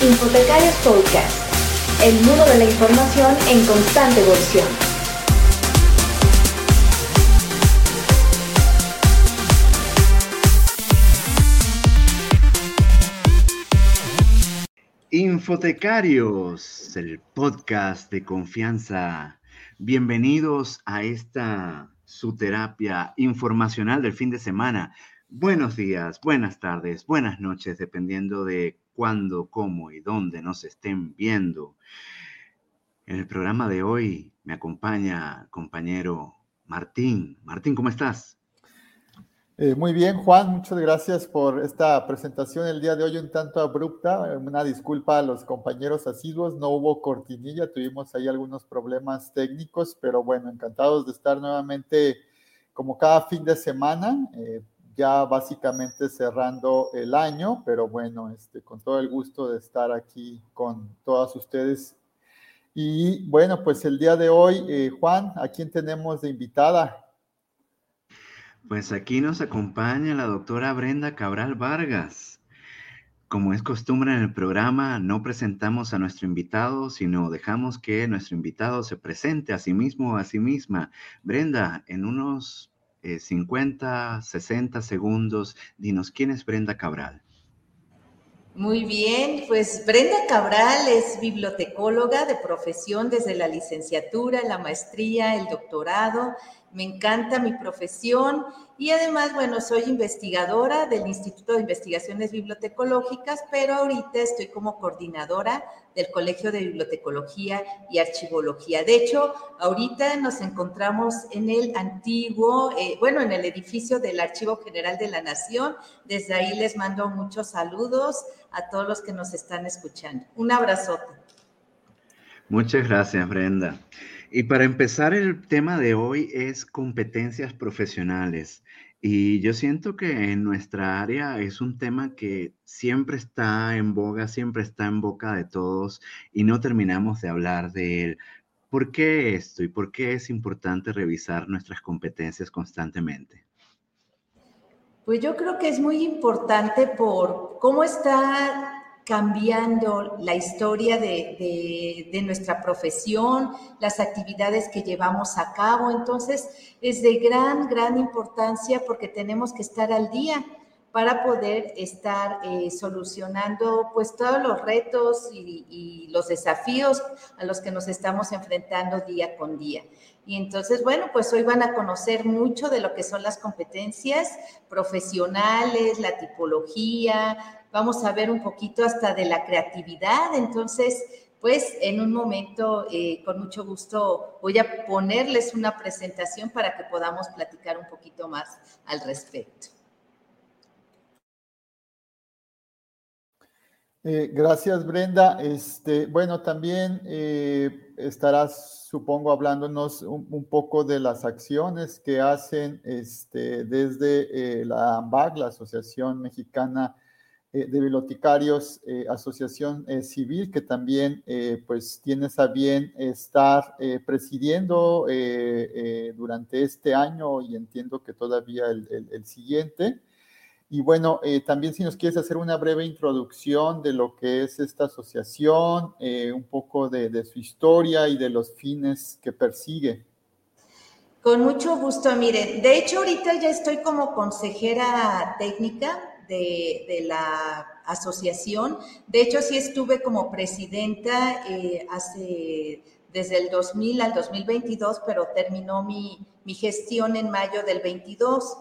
Infotecarios Podcast, el mundo de la información en constante evolución. Infotecarios, el podcast de confianza. Bienvenidos a esta su terapia informacional del fin de semana. Buenos días, buenas tardes, buenas noches, dependiendo de cuándo, cómo y dónde nos estén viendo. En el programa de hoy me acompaña compañero Martín. Martín, ¿cómo estás? Eh, muy bien, Juan, muchas gracias por esta presentación el día de hoy un tanto abrupta. Una disculpa a los compañeros asiduos, no hubo cortinilla, tuvimos ahí algunos problemas técnicos, pero bueno, encantados de estar nuevamente como cada fin de semana. Eh, ya básicamente cerrando el año, pero bueno, este, con todo el gusto de estar aquí con todas ustedes. Y bueno, pues el día de hoy, eh, Juan, ¿a quién tenemos de invitada? Pues aquí nos acompaña la doctora Brenda Cabral Vargas. Como es costumbre en el programa, no presentamos a nuestro invitado, sino dejamos que nuestro invitado se presente a sí mismo o a sí misma. Brenda, en unos 50, eh, 60 segundos. Dinos, ¿quién es Brenda Cabral? Muy bien, pues Brenda Cabral es bibliotecóloga de profesión desde la licenciatura, la maestría, el doctorado me encanta mi profesión y además, bueno, soy investigadora del Instituto de Investigaciones Bibliotecológicas, pero ahorita estoy como coordinadora del Colegio de Bibliotecología y Archivología. De hecho, ahorita nos encontramos en el antiguo, eh, bueno, en el edificio del Archivo General de la Nación. Desde ahí les mando muchos saludos a todos los que nos están escuchando. Un abrazote. Muchas gracias, Brenda. Y para empezar, el tema de hoy es competencias profesionales. Y yo siento que en nuestra área es un tema que siempre está en boga, siempre está en boca de todos y no terminamos de hablar de él. ¿Por qué esto y por qué es importante revisar nuestras competencias constantemente? Pues yo creo que es muy importante por cómo está cambiando la historia de, nuestra profesión, las actividades que llevamos a cabo. Entonces, es de gran, gran importancia porque tenemos que estar al día para poder estar eh, solucionando pues todos los retos y, y, los desafíos a los que nos estamos enfrentando día con día. Y entonces, bueno, pues hoy van a conocer mucho de lo que son las competencias profesionales, la tipología, vamos a ver un poquito hasta de la creatividad. Entonces, pues en un momento, eh, con mucho gusto, voy a ponerles una presentación para que podamos platicar un poquito más al respecto. Eh, gracias, Brenda. Este, bueno, también eh, estarás, supongo, hablándonos un, poco de las acciones que hacen este, desde la AMBAC, la Asociación Mexicana eh, de Bibliotecarios, eh, Asociación eh, Civil, que también pues tienes a bien estar presidiendo durante este año y entiendo que todavía el, siguiente. Y bueno, también si nos quieres hacer una breve introducción de lo que es esta asociación, un poco de, de su historia y de los fines que persigue. Con mucho gusto, mire, de hecho ahorita ya estoy como consejera técnica de, la asociación. De hecho, sí estuve como presidenta eh, desde el 2000 al 2022, pero terminó mi, gestión en mayo del 22.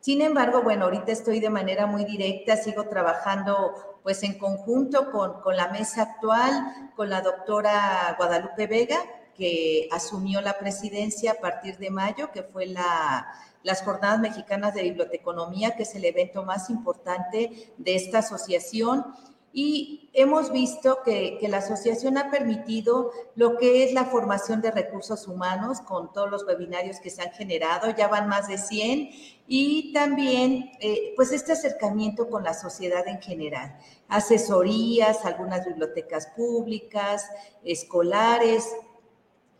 Sin embargo, bueno, ahorita estoy de manera muy directa, sigo trabajando pues en conjunto con, con la mesa actual, con la doctora Guadalupe Vega, que asumió la presidencia a partir de mayo, que fue la, las Jornadas Mexicanas de Biblioteconomía, que es el evento más importante de esta asociación. Y hemos visto que, la asociación ha permitido lo que es la formación de recursos humanos con todos los webinarios que se han generado, ya van más de 100, y también eh, pues este acercamiento con la sociedad en general, asesorías, algunas bibliotecas públicas, escolares,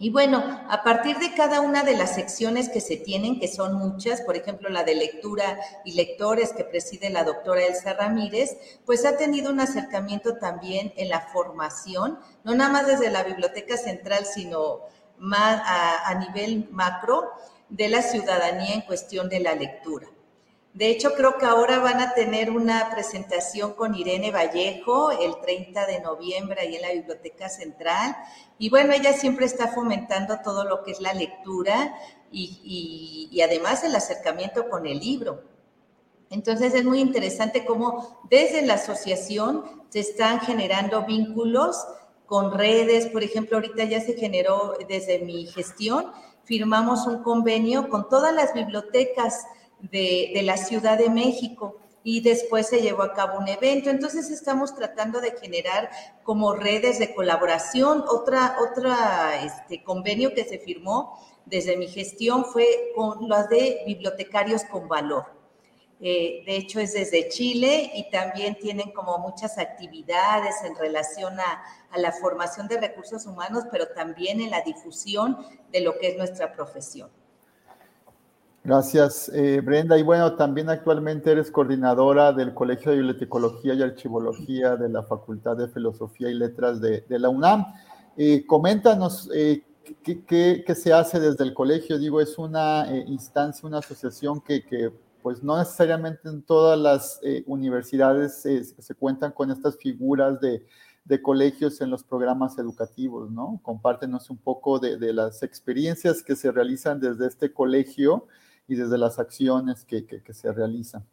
Y bueno, a partir de cada una de las secciones que se tienen, que son muchas, por ejemplo, la de lectura y lectores que preside la doctora Elsa Ramírez, pues ha tenido un acercamiento también en la formación, no nada más desde la Biblioteca Central, sino más a, a nivel macro de la ciudadanía en cuestión de la lectura. De hecho, creo que ahora van a tener una presentación con Irene Vallejo el 30 de noviembre ahí en la Biblioteca Central. Y bueno, ella siempre está fomentando todo lo que es la lectura y, además el acercamiento con el libro. Entonces es muy interesante cómo desde la asociación se están generando vínculos con redes. Por ejemplo, ahorita ya se generó desde mi gestión, firmamos un convenio con todas las bibliotecas de, la Ciudad de México y después se llevó a cabo un evento. Entonces estamos tratando de generar como redes de colaboración. Otra, otra este, convenio que se firmó desde mi gestión fue con las de bibliotecarios con valor. Eh, de hecho, es desde Chile y también tienen como muchas actividades en relación a, a la formación de recursos humanos, pero también en la difusión de lo que es nuestra profesión. Gracias, eh, Brenda. Y bueno, también actualmente eres coordinadora del Colegio de Bibliotecología y Archivología de la Facultad de Filosofía y Letras de, la UNAM. Eh, coméntanos eh, qué, se hace desde el colegio. Digo, es una instancia, una asociación que, pues no necesariamente en todas las universidades se cuentan con estas figuras de, colegios en los programas educativos, ¿no? Compártenos un poco de, de las experiencias que se realizan desde este colegio y desde las acciones que, se realizan.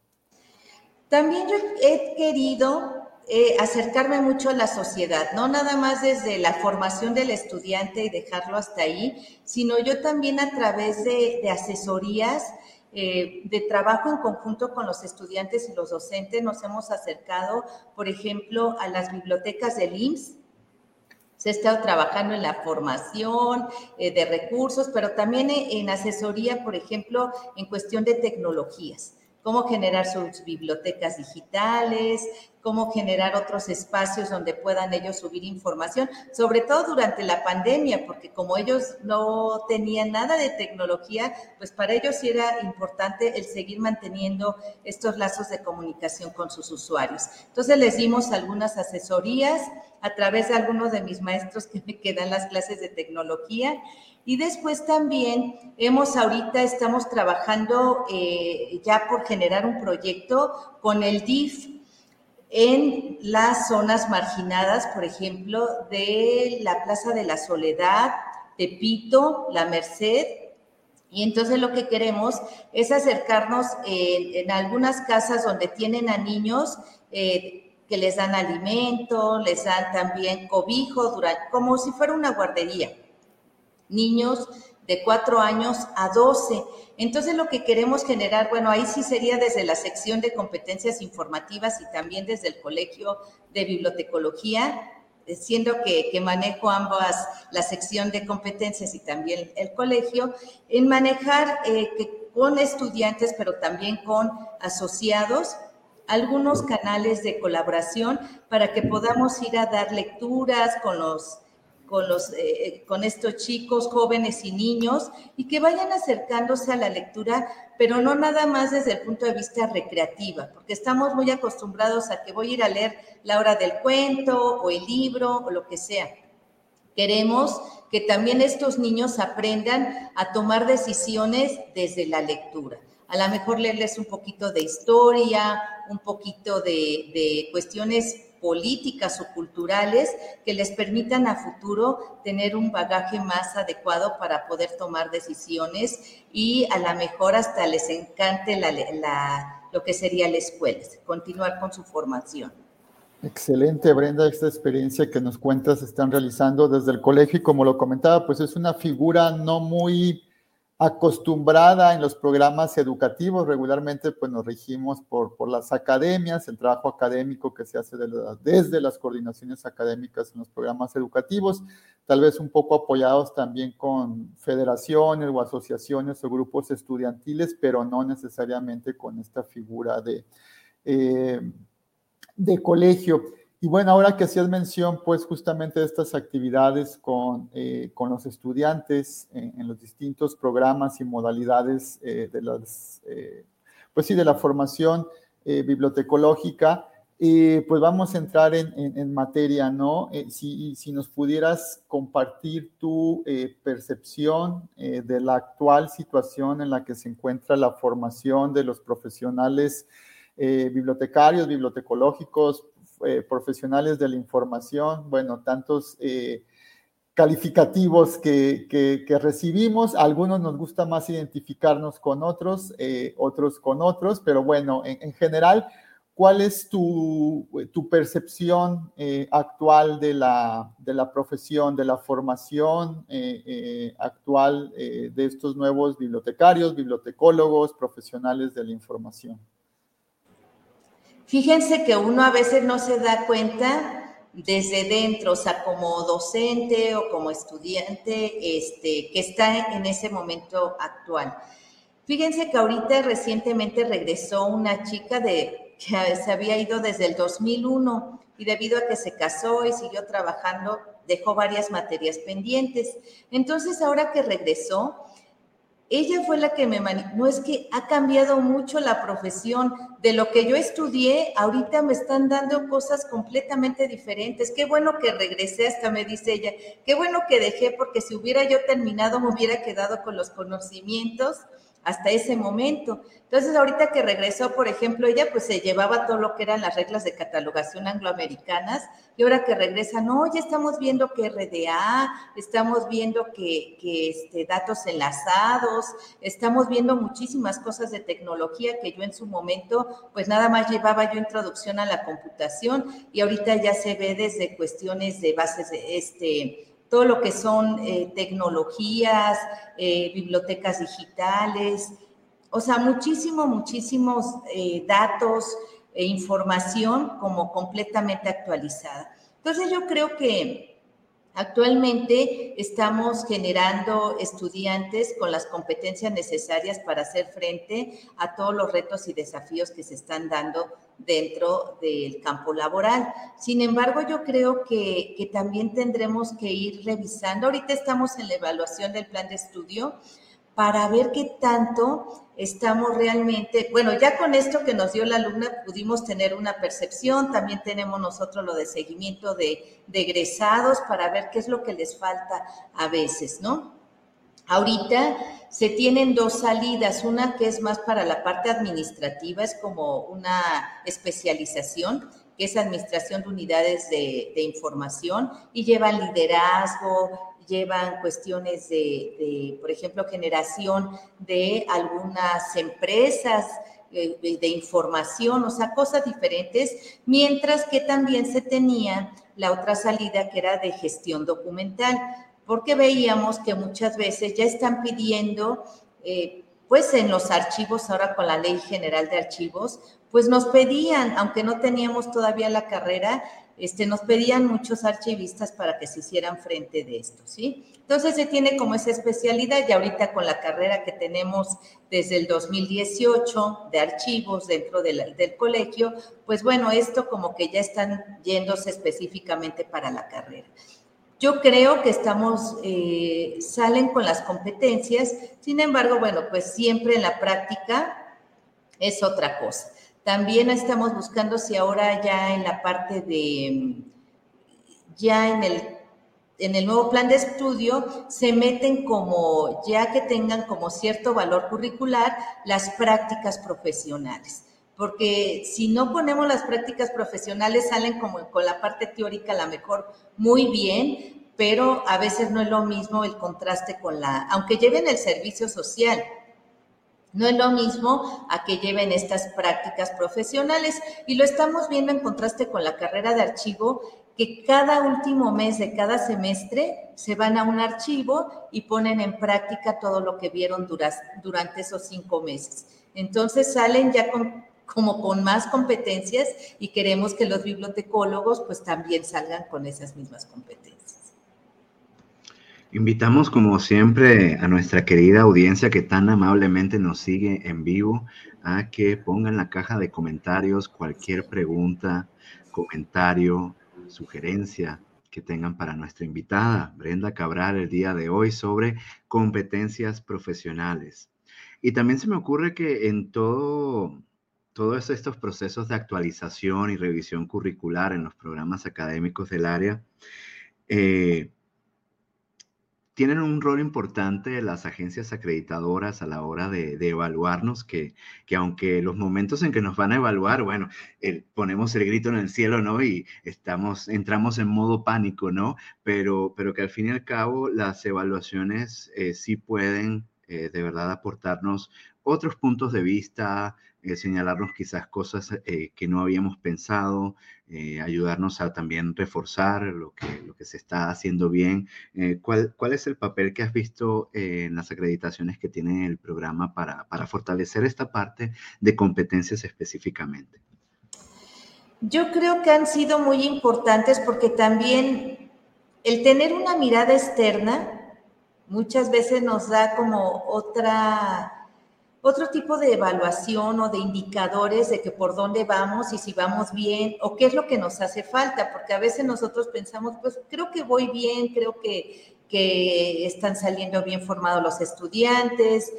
También yo he querido eh, acercarme mucho a la sociedad, no nada más desde la formación del estudiante y dejarlo hasta ahí, sino yo también a través de, asesorías, eh, de trabajo en conjunto con los estudiantes y los docentes, nos hemos acercado, por ejemplo, a las bibliotecas del IMSS, se ha estado trabajando en la formación eh, de recursos, pero también en asesoría, por ejemplo, en cuestión de tecnologías cómo generar sus bibliotecas digitales, cómo generar otros espacios donde puedan ellos subir información, sobre todo durante la pandemia, porque como ellos no tenían nada de tecnología, pues para ellos sí era importante el seguir manteniendo estos lazos de comunicación con sus usuarios. Entonces les dimos algunas asesorías a través de algunos de mis maestros que me quedan las clases de tecnología y después también hemos ahorita, estamos trabajando eh, ya por generar un proyecto con el DIF en las zonas marginadas, por ejemplo, de la Plaza de la Soledad, Tepito, La Merced. Y entonces lo que queremos es acercarnos en, algunas casas donde tienen a niños eh, que les dan alimento, les dan también cobijo, como si fuera una guardería niños de 4 años a 12. Entonces lo que queremos generar, bueno, ahí sí sería desde la sección de competencias informativas y también desde el Colegio de Bibliotecología, siendo que, manejo ambas, la sección de competencias y también el colegio, en manejar eh, con estudiantes, pero también con asociados, algunos canales de colaboración para que podamos ir a dar lecturas con los con, los, eh, con estos chicos, jóvenes y niños, y que vayan acercándose a la lectura, pero no nada más desde el punto de vista recreativa, porque estamos muy acostumbrados a que voy a ir a leer la hora del cuento o el libro o lo que sea. Queremos que también estos niños aprendan a tomar decisiones desde la lectura. A lo mejor leerles un poquito de historia, un poquito de, de cuestiones políticas o culturales que les permitan a futuro tener un bagaje más adecuado para poder tomar decisiones y a lo mejor hasta les encante la, lo que sería la escuela, continuar con su formación. Excelente, Brenda, esta experiencia que nos cuentas están realizando desde el colegio y como lo comentaba, pues es una figura no muy acostumbrada en los programas educativos. Regularmente pues nos regimos por, por las academias, el trabajo académico que se hace desde las coordinaciones académicas en los programas educativos, tal vez un poco apoyados también con federaciones o asociaciones o grupos estudiantiles, pero no necesariamente con esta figura de, eh, de colegio. Y bueno, ahora que hacías mención, pues justamente de estas actividades con, eh, con los estudiantes en, los distintos programas y modalidades eh, de las, eh, pues sí, de la formación bibliotecológica, pues vamos a entrar en, en, materia, ¿no? si, si, nos pudieras compartir tu percepción de la actual situación en la que se encuentra la formación de los profesionales bibliotecarios, bibliotecológicos, eh, profesionales de la información, bueno, tantos eh, calificativos que, recibimos. algunos nos gusta más identificarnos con otros, eh, otros con otros, pero bueno, en, general, ¿cuál es tu, percepción actual de la profesión, de la formación actual de estos nuevos bibliotecarios, bibliotecólogos, profesionales de la información? Fíjense que uno a veces no se da cuenta desde dentro, o sea, como docente o como estudiante este, que está en ese momento actual. Fíjense que ahorita recientemente regresó una chica de, que se había ido desde el 2001 y debido a que se casó y siguió trabajando, dejó varias materias pendientes. Entonces, ahora que regresó, ella fue la que me no es que ha cambiado mucho la profesión de lo que yo estudié, ahorita me están dando cosas completamente diferentes. Qué bueno que regresé, hasta me dice ella, qué bueno que dejé porque si hubiera yo terminado me hubiera quedado con los conocimientos hasta ese momento. Entonces, ahorita que regresó, por ejemplo, ella pues se llevaba todo lo que eran las reglas de catalogación angloamericanas y ahora que regresa, no, ya estamos viendo que RDA, estamos viendo que, que este, datos enlazados, estamos viendo muchísimas cosas de tecnología que yo en su momento pues nada más llevaba yo introducción a la computación y ahorita ya se ve desde cuestiones de bases de este todo lo que son eh, tecnologías, eh, bibliotecas digitales, o sea, muchísimo, muchísimos eh, datos e información como completamente actualizada. Entonces yo creo que Actualmente estamos generando estudiantes con las competencias necesarias para hacer frente a todos los retos y desafíos que se están dando dentro del campo laboral. Sin embargo, yo creo que, también tendremos que ir revisando. Ahorita estamos en la evaluación del plan de estudio para ver qué tanto estamos realmente, bueno, ya con esto que nos dio la alumna pudimos tener una percepción, también tenemos nosotros lo de seguimiento de, egresados para ver qué es lo que les falta a veces, ¿no? Ahorita se tienen dos salidas, una que es más para la parte administrativa, es como una especialización, que es administración de unidades de, de información y lleva liderazgo, llevan cuestiones de, por ejemplo, generación de algunas empresas eh, de información, o sea, cosas diferentes, mientras que también se tenía la otra salida que era de gestión documental, porque veíamos que muchas veces ya están pidiendo, eh, pues en los archivos, ahora con la Ley General de Archivos, pues nos pedían, aunque no teníamos todavía la carrera, este, nos pedían muchos archivistas para que se hicieran frente de esto, ¿sí? Entonces se tiene como esa especialidad y ahorita con la carrera que tenemos desde el 2018 de archivos dentro del colegio, pues bueno, esto como que ya están yéndose específicamente para la carrera. Yo creo que estamos, eh, salen con las competencias, sin embargo, bueno, pues siempre en la práctica es otra cosa. También estamos buscando si ahora ya en la parte de, ya en el, en el nuevo plan de estudio, se meten como, ya que tengan como cierto valor curricular, las prácticas profesionales porque si no ponemos las prácticas profesionales salen como con la parte teórica a la mejor muy bien, pero a veces no es lo mismo el contraste con la, aunque lleven el servicio social, no es lo mismo a que lleven estas prácticas profesionales y lo estamos viendo en contraste con la carrera de archivo, que cada último mes de cada semestre se van a un archivo y ponen en práctica todo lo que vieron durante esos cinco meses. Entonces salen ya como con más competencias y queremos que los bibliotecólogos pues también salgan con esas mismas competencias. Invitamos como siempre a nuestra querida audiencia que tan amablemente nos sigue en vivo a que ponga en la caja de comentarios cualquier pregunta, comentario, sugerencia que tengan para nuestra invitada, Brenda Cabral, el día de hoy sobre competencias profesionales. Y también se me ocurre que en todo, todos estos procesos de actualización y revisión curricular en los programas académicos del área, eh, tienen un rol importante las agencias acreditadoras a la hora de, evaluarnos, que, que, aunque los momentos en que nos van a evaluar, bueno, ponemos el grito en el cielo, ¿no? Y estamos, entramos en modo pánico, ¿no? Pero, pero que al fin y al cabo las evaluaciones eh, sí pueden eh, de verdad aportarnos otros puntos de vista, eh, señalarnos quizás cosas eh, que no habíamos pensado, eh, ayudarnos a también reforzar lo que, lo que se está haciendo bien. ¿cuál, ¿Cuál es el papel que has visto en las acreditaciones que tiene el programa para, para fortalecer esta parte de competencias específicamente? Yo creo que han sido muy importantes porque también el tener una mirada externa muchas veces nos da como otra otro tipo de evaluación o de indicadores de que por dónde vamos y si vamos bien o qué es lo que nos hace falta, porque a veces nosotros pensamos, pues creo que voy bien, creo que, que están saliendo bien formados los estudiantes,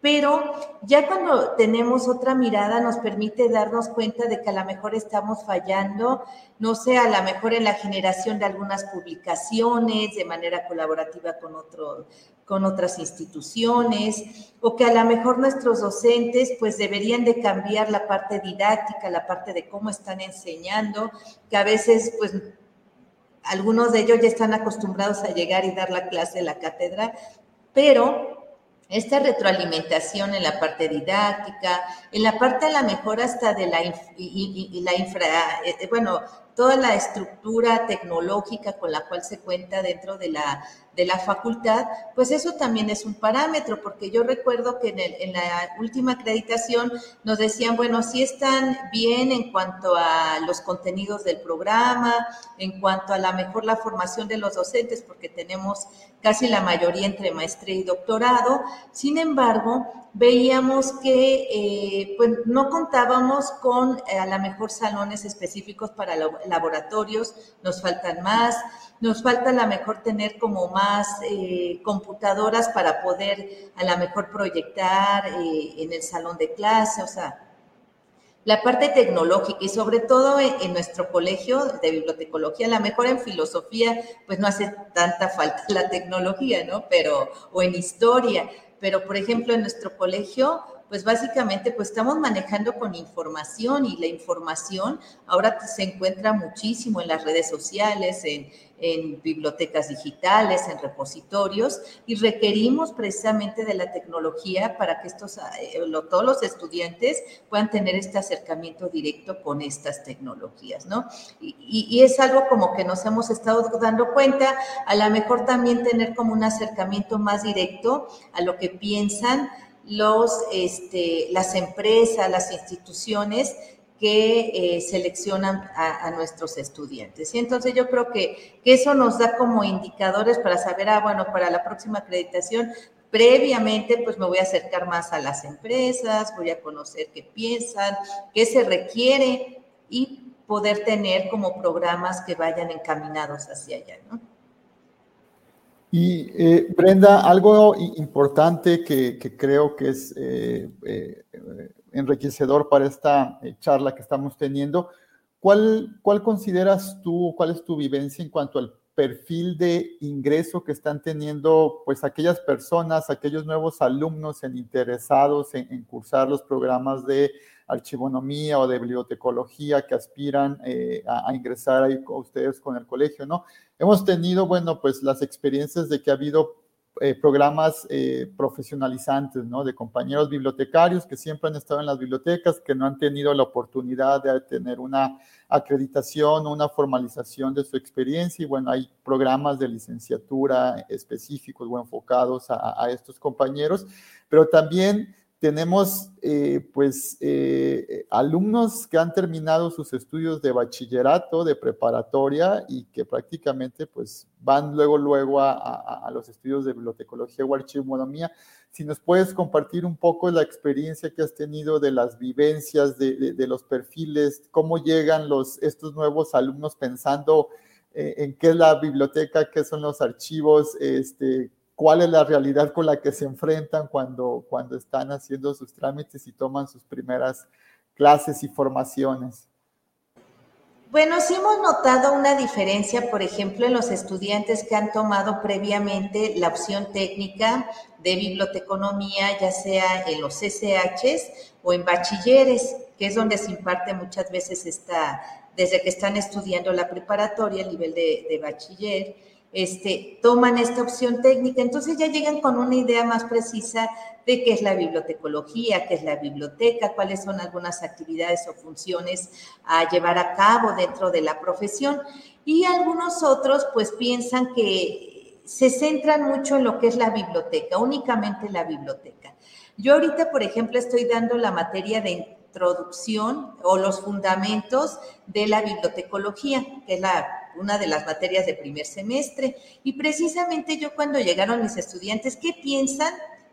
pero ya cuando tenemos otra mirada nos permite darnos cuenta de que a lo mejor estamos fallando, no sé, a lo mejor en la generación de algunas publicaciones de manera colaborativa con, otro, con otras instituciones, o que a lo mejor nuestros docentes pues deberían de cambiar la parte didáctica, la parte de cómo están enseñando, que a veces pues algunos de ellos ya están acostumbrados a llegar y dar la clase en la cátedra, pero esta retroalimentación en la parte didáctica, en la parte a la mejor hasta de la, la infra, eh, eh, bueno, toda la estructura tecnológica con la cual se cuenta dentro de la, de la facultad, pues eso también es un parámetro, porque yo recuerdo que en, la última acreditación nos decían, bueno, sí están bien en cuanto a los contenidos del programa, en cuanto a la mejor la formación de los docentes, porque tenemos casi la mayoría entre maestría y doctorado, sin embargo, veíamos que eh, pues no contábamos con eh, a lo mejor salones específicos para laboratorios, nos faltan más, nos falta a lo mejor tener como más eh, computadoras para poder a lo mejor proyectar en el salón de clase, o sea, la parte tecnológica y sobre todo en, nuestro colegio de bibliotecología, a lo mejor en filosofía, pues no hace tanta falta la tecnología, ¿no? Pero, o en historia, pero por ejemplo en nuestro colegio, pues básicamente pues estamos manejando con información y la información ahora se encuentra muchísimo en las redes sociales, en, bibliotecas digitales, en repositorios y requerimos precisamente de la tecnología para que estos, eh, todos los estudiantes puedan tener este acercamiento directo con estas tecnologías, ¿no? Y, y es algo como que nos hemos estado dando cuenta, a lo mejor también tener como un acercamiento más directo a lo que piensan los, este, las empresas, las instituciones que eh, seleccionan a, nuestros estudiantes. Y entonces yo creo que, eso nos da como indicadores para saber, ah, bueno, para la próxima acreditación, previamente pues me voy a acercar más a las empresas, voy a conocer qué piensan, qué se requiere y poder tener como programas que vayan encaminados hacia allá, ¿no? Y eh, Brenda, algo importante que, creo que es eh, eh, enriquecedor para esta charla que estamos teniendo, ¿cuál, ¿cuál consideras tú, cuál es tu vivencia en cuanto al perfil de ingreso que están teniendo pues aquellas personas, aquellos nuevos alumnos en interesados en cursar los programas de archivonomía o de bibliotecología que aspiran eh, a, ingresar ahí con ustedes con el colegio, ¿no? Hemos tenido, bueno, pues las experiencias de que ha habido eh, programas eh, profesionalizantes, ¿no? De compañeros bibliotecarios que siempre han estado en las bibliotecas, que no han tenido la oportunidad de tener una acreditación una formalización de su experiencia. Y bueno, hay programas de licenciatura específicos o enfocados a, a estos compañeros, pero también tenemos eh, pues eh, alumnos que han terminado sus estudios de bachillerato, de preparatoria y que prácticamente pues van luego luego a, los estudios de bibliotecología o archivonomía. Si nos puedes compartir un poco la experiencia que has tenido de las vivencias, de, los perfiles, cómo llegan los, estos nuevos alumnos pensando eh, en qué es la biblioteca, qué son los archivos, este, cuál es la realidad con la que se enfrentan cuando, cuando están haciendo sus trámites y toman sus primeras clases y formaciones. Bueno, sí hemos notado una diferencia, por ejemplo, en los estudiantes que han tomado previamente la opción técnica de biblioteconomía, ya sea en los SHs o en bachilleres, que es donde se imparte muchas veces esta, desde que están estudiando la preparatoria, a nivel de bachiller este, toman esta opción técnica, entonces ya llegan con una idea más precisa de qué es la bibliotecología, qué es la biblioteca, cuáles son algunas actividades o funciones a llevar a cabo dentro de la profesión. Y algunos otros pues piensan que se centran mucho en lo que es la biblioteca, únicamente la biblioteca. Yo ahorita, por ejemplo, estoy dando la materia de introducción o los fundamentos de la bibliotecología, que es la una de las materias de primer semestre. Y precisamente yo cuando llegaron mis estudiantes, ¿qué piensan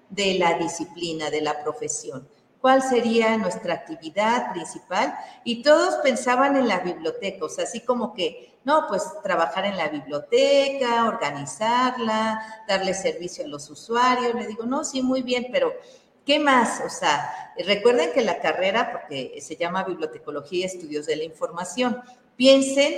de la disciplina, de la profesión? ¿Cuál sería nuestra actividad principal? Y todos pensaban en la biblioteca, o sea, así como que, no, pues trabajar en la biblioteca, organizarla, darle servicio a los usuarios. Le digo, no, sí, muy bien, pero ¿Qué más? O sea, recuerden que la carrera, porque se llama Bibliotecología y Estudios de la Información, piensen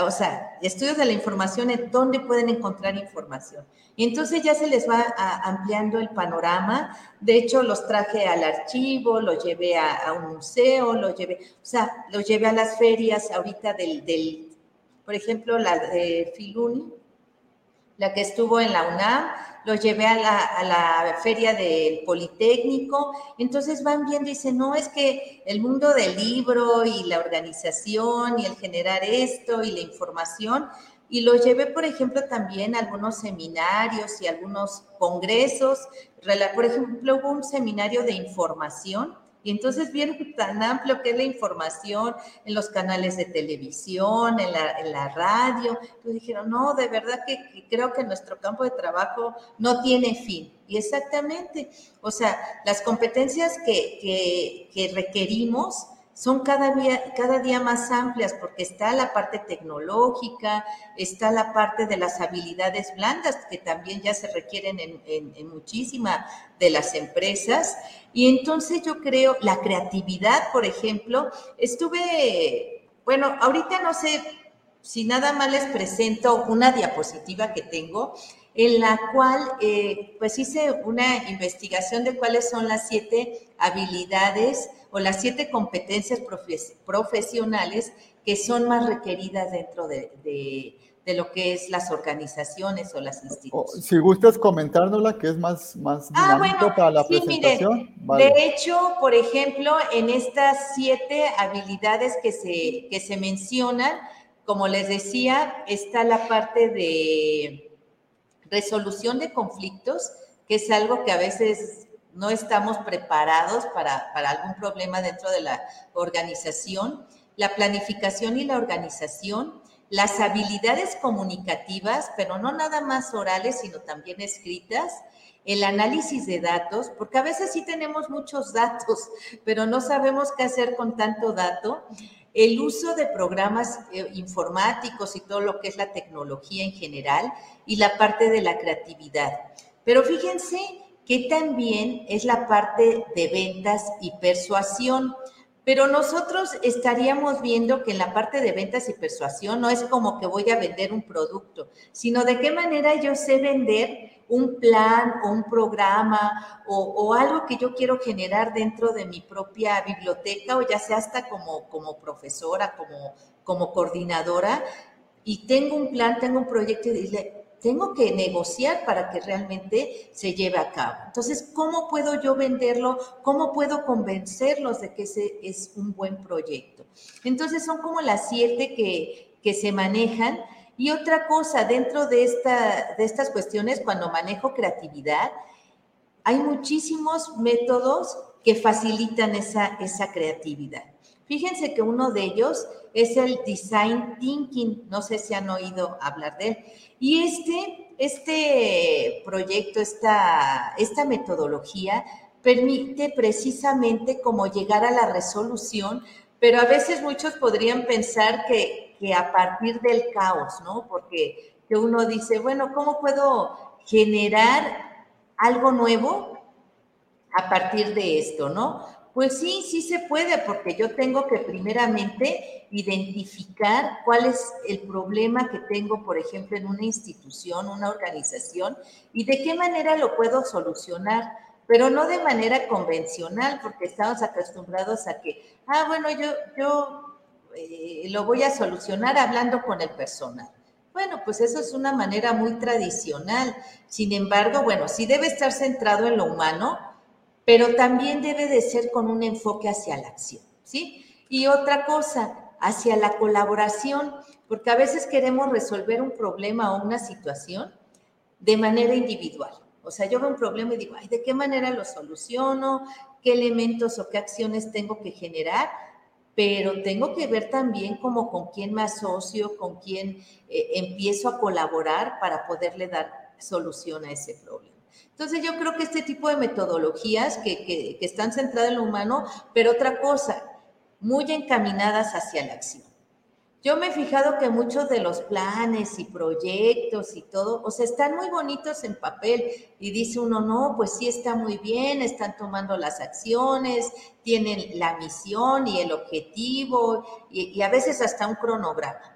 o sea, estudios de la información, en dónde pueden encontrar información. Y entonces ya se les va ampliando el panorama. De hecho, los traje al archivo, los llevé a, un museo, los llevé, o sea, los llevé a las ferias ahorita del, del por ejemplo, la de Filuni, la que estuvo en la UNAM, los llevé a la, feria del Politécnico, entonces van viendo y dicen, no, es que el mundo del libro y la organización y el generar esto y la información, y los llevé, por ejemplo, también a algunos seminarios y algunos congresos, por ejemplo, hubo un seminario de información y entonces vieron tan amplio que es la información en los canales de televisión, en la, radio. Entonces dijeron, no, de verdad que, creo que nuestro campo de trabajo no tiene fin. Y exactamente, o sea, las competencias que, que requerimos son cada día, cada día más amplias porque está la parte tecnológica, está la parte de las habilidades blandas que también ya se requieren en, en, muchísima de las empresas. Y entonces yo creo, la creatividad, por ejemplo, estuve, bueno, ahorita no sé si nada más les presento una diapositiva que tengo en la cual eh, pues hice una investigación de cuáles son las siete habilidades o las siete competencias profesionales que son más requeridas dentro de, lo que es las organizaciones o las instituciones. Si gustas comentárnosla, que es más, más ah, dinámico para la presentación. De hecho, por ejemplo, en estas siete habilidades que se, que se mencionan, como les decía, está la parte de resolución de conflictos, que es algo que a veces no estamos preparados para, algún problema dentro de la organización, la planificación y la organización, las habilidades comunicativas, pero no nada más orales, sino también escritas, el análisis de datos, porque a veces sí tenemos muchos datos, pero no sabemos qué hacer con tanto dato, el uso de programas eh, informáticos y todo lo que es la tecnología en general y la parte de la creatividad. Pero fíjense que también es la parte de ventas y persuasión. Pero nosotros estaríamos viendo que en la parte de ventas y persuasión no es como que voy a vender un producto, sino de qué manera yo sé vender un plan o un programa o, algo que yo quiero generar dentro de mi propia biblioteca o ya sea hasta como, como profesora, como, como coordinadora y tengo un plan, tengo un proyecto y tengo que negociar para que realmente se lleve a cabo. Entonces, ¿cómo puedo yo venderlo? ¿Cómo puedo convencerlos de que ese es un buen proyecto? Entonces, son como las siete que, que se manejan. Y otra cosa, dentro de, esta, de estas cuestiones, cuando manejo creatividad, hay muchísimos métodos que facilitan esa, esa creatividad. Fíjense que uno de ellos es el design thinking, no sé si han oído hablar de él. Y este, este proyecto, esta, esta metodología permite precisamente como llegar a la resolución, pero a veces muchos podrían pensar que, que a partir del caos, ¿no? Porque que uno dice, bueno, ¿cómo puedo generar algo nuevo a partir de esto, ¿no? Pues sí, sí se puede, porque yo tengo que primeramente identificar cuál es el problema que tengo, por ejemplo, en una institución, una organización, y de qué manera lo puedo solucionar, pero no de manera convencional, porque estamos acostumbrados a que, ah, bueno, yo, yo eh, lo voy a solucionar hablando con el personal. Bueno, pues eso es una manera muy tradicional. Sin embargo, bueno, sí debe estar centrado en lo humano, pero también debe de ser con un enfoque hacia la acción, ¿sí? Y otra cosa, hacia la colaboración, porque a veces queremos resolver un problema o una situación de manera individual. O sea, yo veo un problema y digo, ay, ¿de qué manera lo soluciono? ¿Qué elementos o qué acciones tengo que generar? Pero tengo que ver también como con quién me asocio, con quién eh, empiezo a colaborar para poderle dar solución a ese problema. Entonces yo creo que este tipo de metodologías que, están centradas en lo humano, pero otra cosa, muy encaminadas hacia la acción. Yo me he fijado que muchos de los planes y proyectos y todo, o sea, están muy bonitos en papel y dice uno, no, pues sí está muy bien, están tomando las acciones, tienen la misión y el objetivo y a veces hasta un cronograma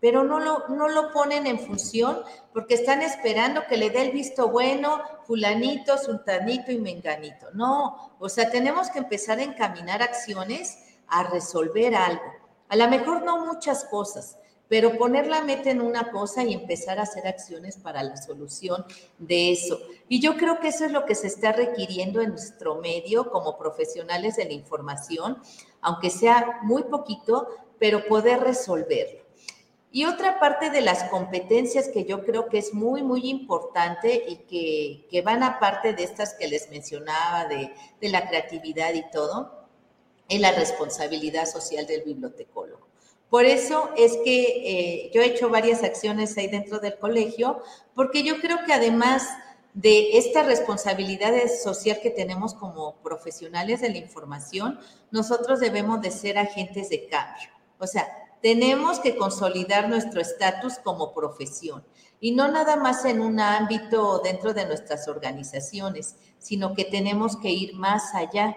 pero no lo, no lo ponen en función porque están esperando que le dé el visto bueno fulanito, sultanito y menganito. No, o sea, tenemos que empezar a encaminar acciones a resolver algo. A lo mejor no muchas cosas, pero poner la meta en una cosa y empezar a hacer acciones para la solución de eso. Y yo creo que eso es lo que se está requiriendo en nuestro medio como profesionales de la información, aunque sea muy poquito, pero poder resolverlo. Y otra parte de las competencias que yo creo que es muy, muy importante y que, que van aparte de estas que les mencionaba, de, de la creatividad y todo, es la responsabilidad social del bibliotecólogo. Por eso es que eh, yo he hecho varias acciones ahí dentro del colegio, porque yo creo que además de esta responsabilidad social que tenemos como profesionales de la información, nosotros debemos de ser agentes de cambio. O sea, tenemos que consolidar nuestro estatus como profesión y no nada más en un ámbito dentro de nuestras organizaciones, sino que tenemos que ir más allá,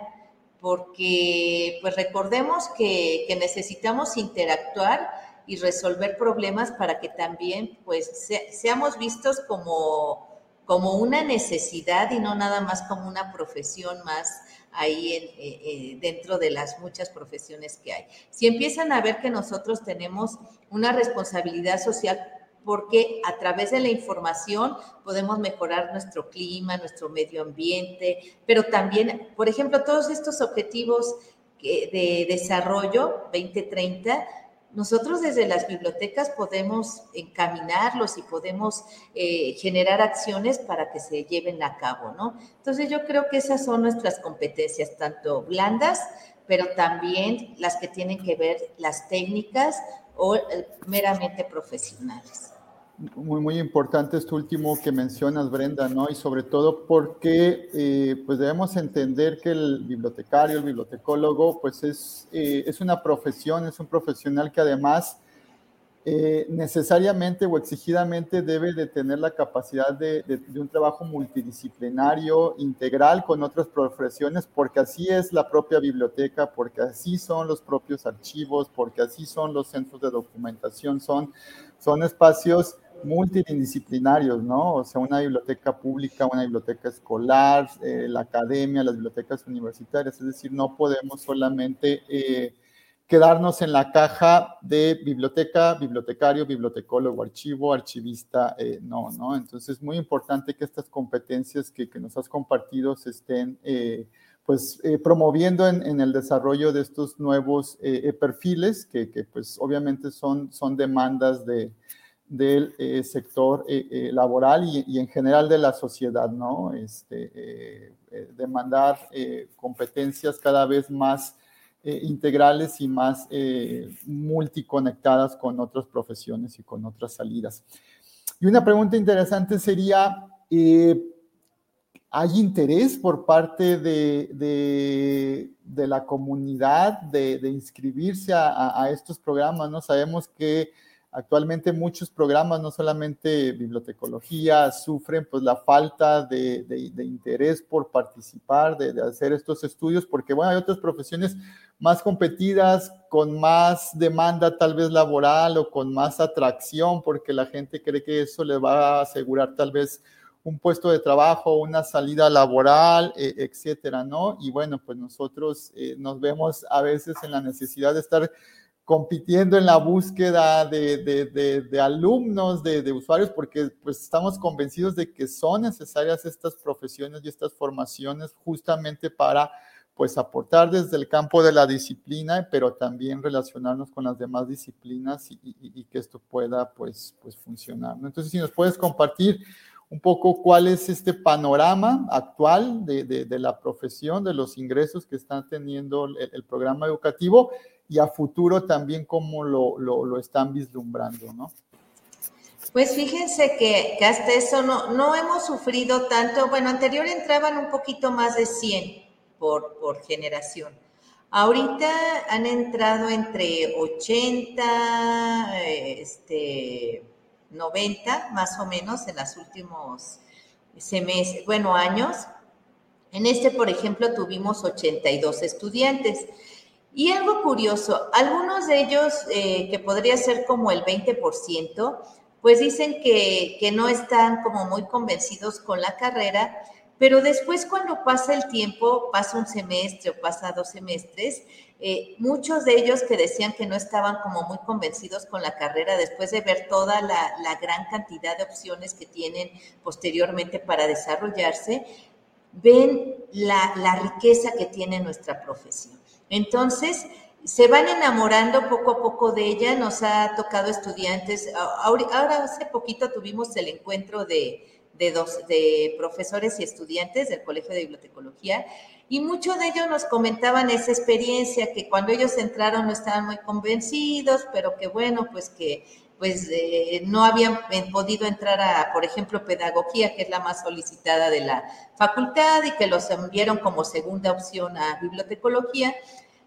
porque pues recordemos que, necesitamos interactuar y resolver problemas para que también pues seamos vistos como, como una necesidad y no nada más como una profesión más ahí eh, eh, dentro de las muchas profesiones que hay. Si empiezan a ver que nosotros tenemos una responsabilidad social porque a través de la información podemos mejorar nuestro clima, nuestro medio ambiente, pero también, por ejemplo, todos estos objetivos de desarrollo 2030 nosotros desde las bibliotecas podemos encaminarlos y podemos eh, generar acciones para que se lleven a cabo, ¿no? Entonces yo creo que esas son nuestras competencias, tanto blandas, pero también las que tienen que ver las técnicas o eh, meramente profesionales. Muy, muy importante esto último que mencionas, Brenda, ¿no? Y sobre todo porque, eh, pues debemos entender que el bibliotecario, el bibliotecólogo, pues es, eh, es una profesión, es un profesional que además eh, necesariamente o exigidamente debe de tener la capacidad de, de, un trabajo multidisciplinario, integral con otras profesiones, porque así es la propia biblioteca, porque así son los propios archivos, porque así son los centros de documentación, son, son espacios multidisciplinarios, ¿no? O sea, una biblioteca pública, una biblioteca escolar, eh, la academia, las bibliotecas universitarias, es decir, no podemos solamente eh, quedarnos en la caja de biblioteca, bibliotecario, bibliotecólogo, archivo, archivista, eh, no, ¿no? Entonces es muy importante que estas competencias que, que nos has compartido se estén pues promoviendo en, el desarrollo de estos nuevos perfiles que, que, pues obviamente son, son demandas de, del eh, sector eh, eh, laboral y, en general de la sociedad, ¿no? Este, demandar competencias cada vez más integrales y más multiconectadas con otras profesiones y con otras salidas. Y una pregunta interesante sería, ¿hay interés por parte de, la comunidad de, de inscribirse a, a, estos programas? ¿no? Sabemos que Actualmente muchos programas, no solamente bibliotecología, sufren pues la falta de, interés por participar, de, hacer estos estudios, porque bueno, hay otras profesiones más competidas, con más demanda tal vez laboral o con más atracción, porque la gente cree que eso le va a asegurar tal vez un puesto de trabajo, una salida laboral, e, etcétera, ¿no? Y bueno, pues nosotros eh, nos vemos a veces en la necesidad de estar compitiendo en la búsqueda de, alumnos, de, usuarios, porque pues estamos convencidos de que son necesarias estas profesiones y estas formaciones justamente para pues aportar desde el campo de la disciplina, pero también relacionarnos con las demás disciplinas y, que esto pueda pues, pues funcionar. Entonces, si nos puedes compartir un poco cuál es este panorama actual de, la profesión, de los ingresos que están teniendo el programa educativo y a futuro también cómo lo, lo, están vislumbrando, ¿no? Pues fíjense que, hasta eso no, no hemos sufrido tanto. Bueno, anterior entraban un poquito más de 100 por, por generación. Ahorita han entrado entre 80, este, 90 más o menos en los últimos semestres, bueno, años. En este, por ejemplo, tuvimos 82 estudiantes. Y algo curioso, algunos de ellos, eh, que podría ser como el 20%, pues dicen que, no están como muy convencidos con la carrera, pero después cuando pasa el tiempo, pasa un semestre o pasa dos semestres, eh, muchos de ellos que decían que no estaban como muy convencidos con la carrera después de ver toda la, gran cantidad de opciones que tienen posteriormente para desarrollarse, ven la, la riqueza que tiene nuestra profesión. Entonces, se van enamorando poco a poco de ella. Nos ha tocado estudiantes. Ahora, hace poquito tuvimos el encuentro de, dos, de profesores y estudiantes del Colegio de Bibliotecología y muchos de ellos nos comentaban esa experiencia, que cuando ellos entraron no estaban muy convencidos, pero que bueno, pues que pues eh, no habían podido entrar a, por ejemplo, pedagogía, que es la más solicitada de la facultad, y que los enviaron como segunda opción a bibliotecología.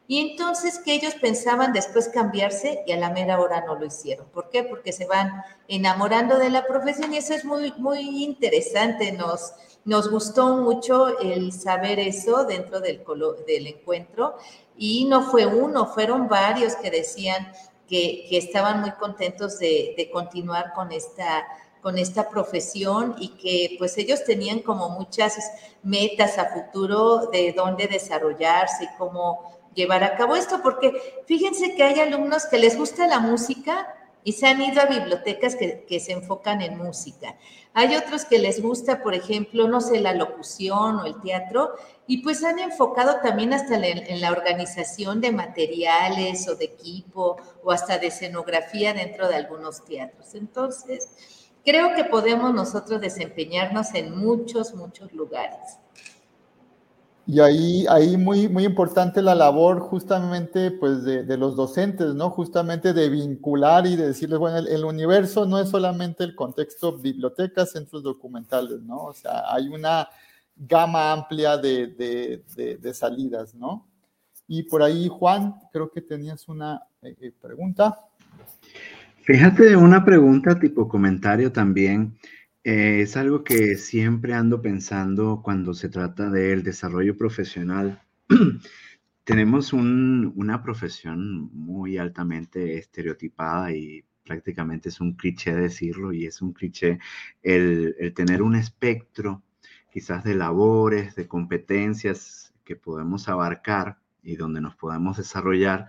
Y entonces que ellos pensaban después cambiarse y a la mera hora no lo hicieron. ¿Por qué? Porque se van enamorando de la profesión y eso es muy, muy interesante. Nos, nos gustó mucho el saber eso dentro del, del encuentro y no fue uno, fueron varios que decían que, que estaban muy contentos de, de continuar con esta con esta profesión y que pues ellos tenían como muchas metas a futuro de dónde desarrollarse y cómo llevar a cabo esto, porque fíjense que hay alumnos que les gusta la música y se han ido a bibliotecas que, se enfocan en música. Hay otros que les gusta, por ejemplo, no sé, la locución o el teatro, y pues han enfocado también hasta en la organización de materiales o de equipo o hasta de escenografía dentro de algunos teatros. Entonces, creo que podemos nosotros desempeñarnos en muchos, muchos lugares. Y ahí, ahí muy, muy importante la labor justamente pues de, los docentes, ¿no? Justamente de vincular y de decirles, bueno, el, universo no es solamente el contexto bibliotecas, centros documentales, ¿no? O sea, hay una gama amplia de, de, salidas, ¿no? Y por ahí, Juan, creo que tenías una eh, eh, pregunta. Fíjate, una pregunta tipo comentario también. Eh, es algo que siempre ando pensando cuando se trata del desarrollo profesional. Tenemos una profesión muy altamente estereotipada y prácticamente es un cliché decirlo y es un cliché el, el tener un espectro quizás de labores, de competencias que podemos abarcar y donde nos podemos desarrollar.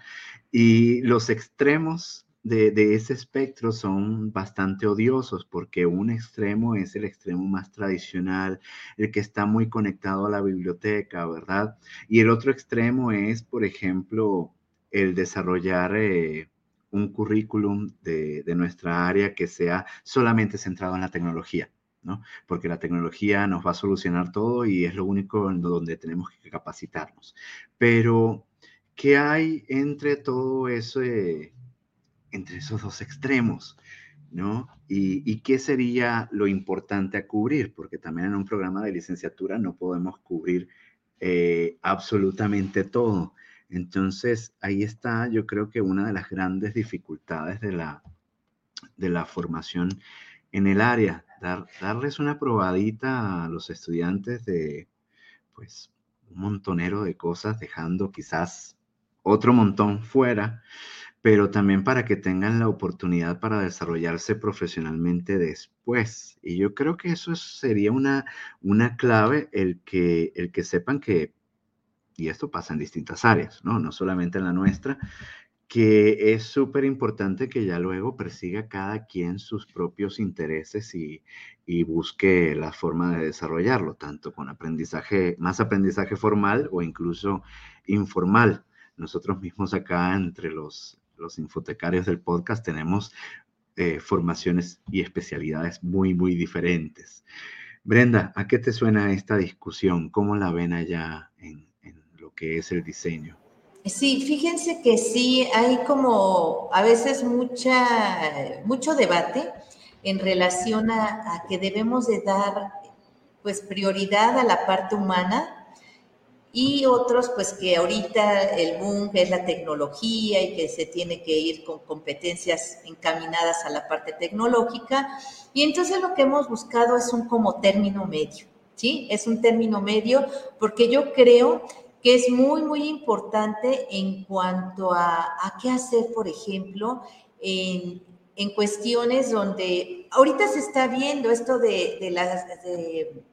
Y los extremos de, ese espectro son bastante odiosos porque un extremo es el extremo más tradicional, el que está muy conectado a la biblioteca, ¿verdad? Y el otro extremo es, por ejemplo, el desarrollar eh, un currículum de, de nuestra área que sea solamente centrado en la tecnología. ¿no? Porque la tecnología nos va a solucionar todo y es lo único en donde tenemos que capacitarnos. Pero, ¿qué hay entre todo eso, entre esos dos extremos? ¿no? Y, qué sería lo importante a cubrir, porque también en un programa de licenciatura no podemos cubrir eh, absolutamente todo. Entonces, ahí está, yo creo que una de las grandes dificultades de la, de la formación en el área, dar, darles una probadita a los estudiantes de, pues, un montonero de cosas, dejando quizás otro montón fuera, pero también para que tengan la oportunidad para desarrollarse profesionalmente después. Y yo creo que eso sería una, una clave, el que, el que sepan que, y esto pasa en distintas áreas, ¿no? No solamente en la nuestra, que es súper importante que ya luego persiga cada quien sus propios intereses y, y, busque la forma de desarrollarlo, tanto con aprendizaje, más aprendizaje formal o incluso informal. Nosotros mismos acá entre los, los infotecarios del podcast tenemos eh, formaciones y especialidades muy, muy diferentes. Brenda, ¿a qué te suena esta discusión? ¿Cómo la ven allá en, lo que es el diseño? Sí, fíjense que sí, hay como a veces mucha, mucho debate en relación a, a que debemos de dar pues prioridad a la parte humana y otros pues que ahorita el boom es la tecnología y que se tiene que ir con competencias encaminadas a la parte tecnológica y entonces lo que hemos buscado es un como término medio, ¿sí? Es un término medio porque yo creo que es muy, muy importante en cuanto a, qué hacer, por ejemplo, en, en, cuestiones donde ahorita se está viendo esto de, de las, de,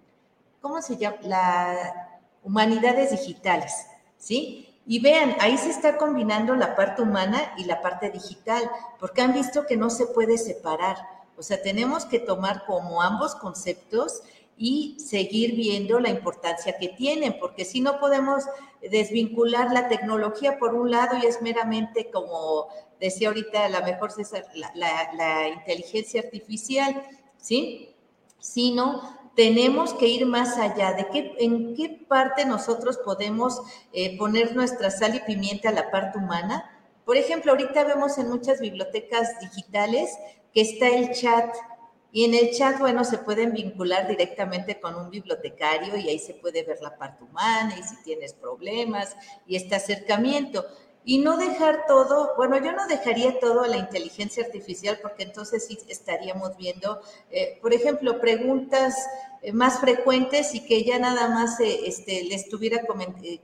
¿cómo se llama? La humanidades digitales, ¿sí? Y vean, ahí se está combinando la parte humana y la parte digital, porque han visto que no se puede separar. O sea, tenemos que tomar como ambos conceptos y seguir viendo la importancia que tienen, porque si no podemos desvincular la tecnología por un lado y es meramente como decía ahorita la mejor César, la, la inteligencia artificial, ¿sí? Sino tenemos que ir más allá. De qué, en qué parte nosotros podemos eh, poner nuestra sal y pimienta a la parte humana. Por ejemplo, ahorita vemos en muchas bibliotecas digitales que está el chat. Y en el chat, bueno, se pueden vincular directamente con un bibliotecario y ahí se puede ver la parte humana y si tienes problemas y este acercamiento y no dejar todo, bueno, yo no dejaría todo a la inteligencia artificial porque entonces sí estaríamos viendo, eh, por ejemplo, preguntas eh, más frecuentes y que ya nada más eh, este, le estuviera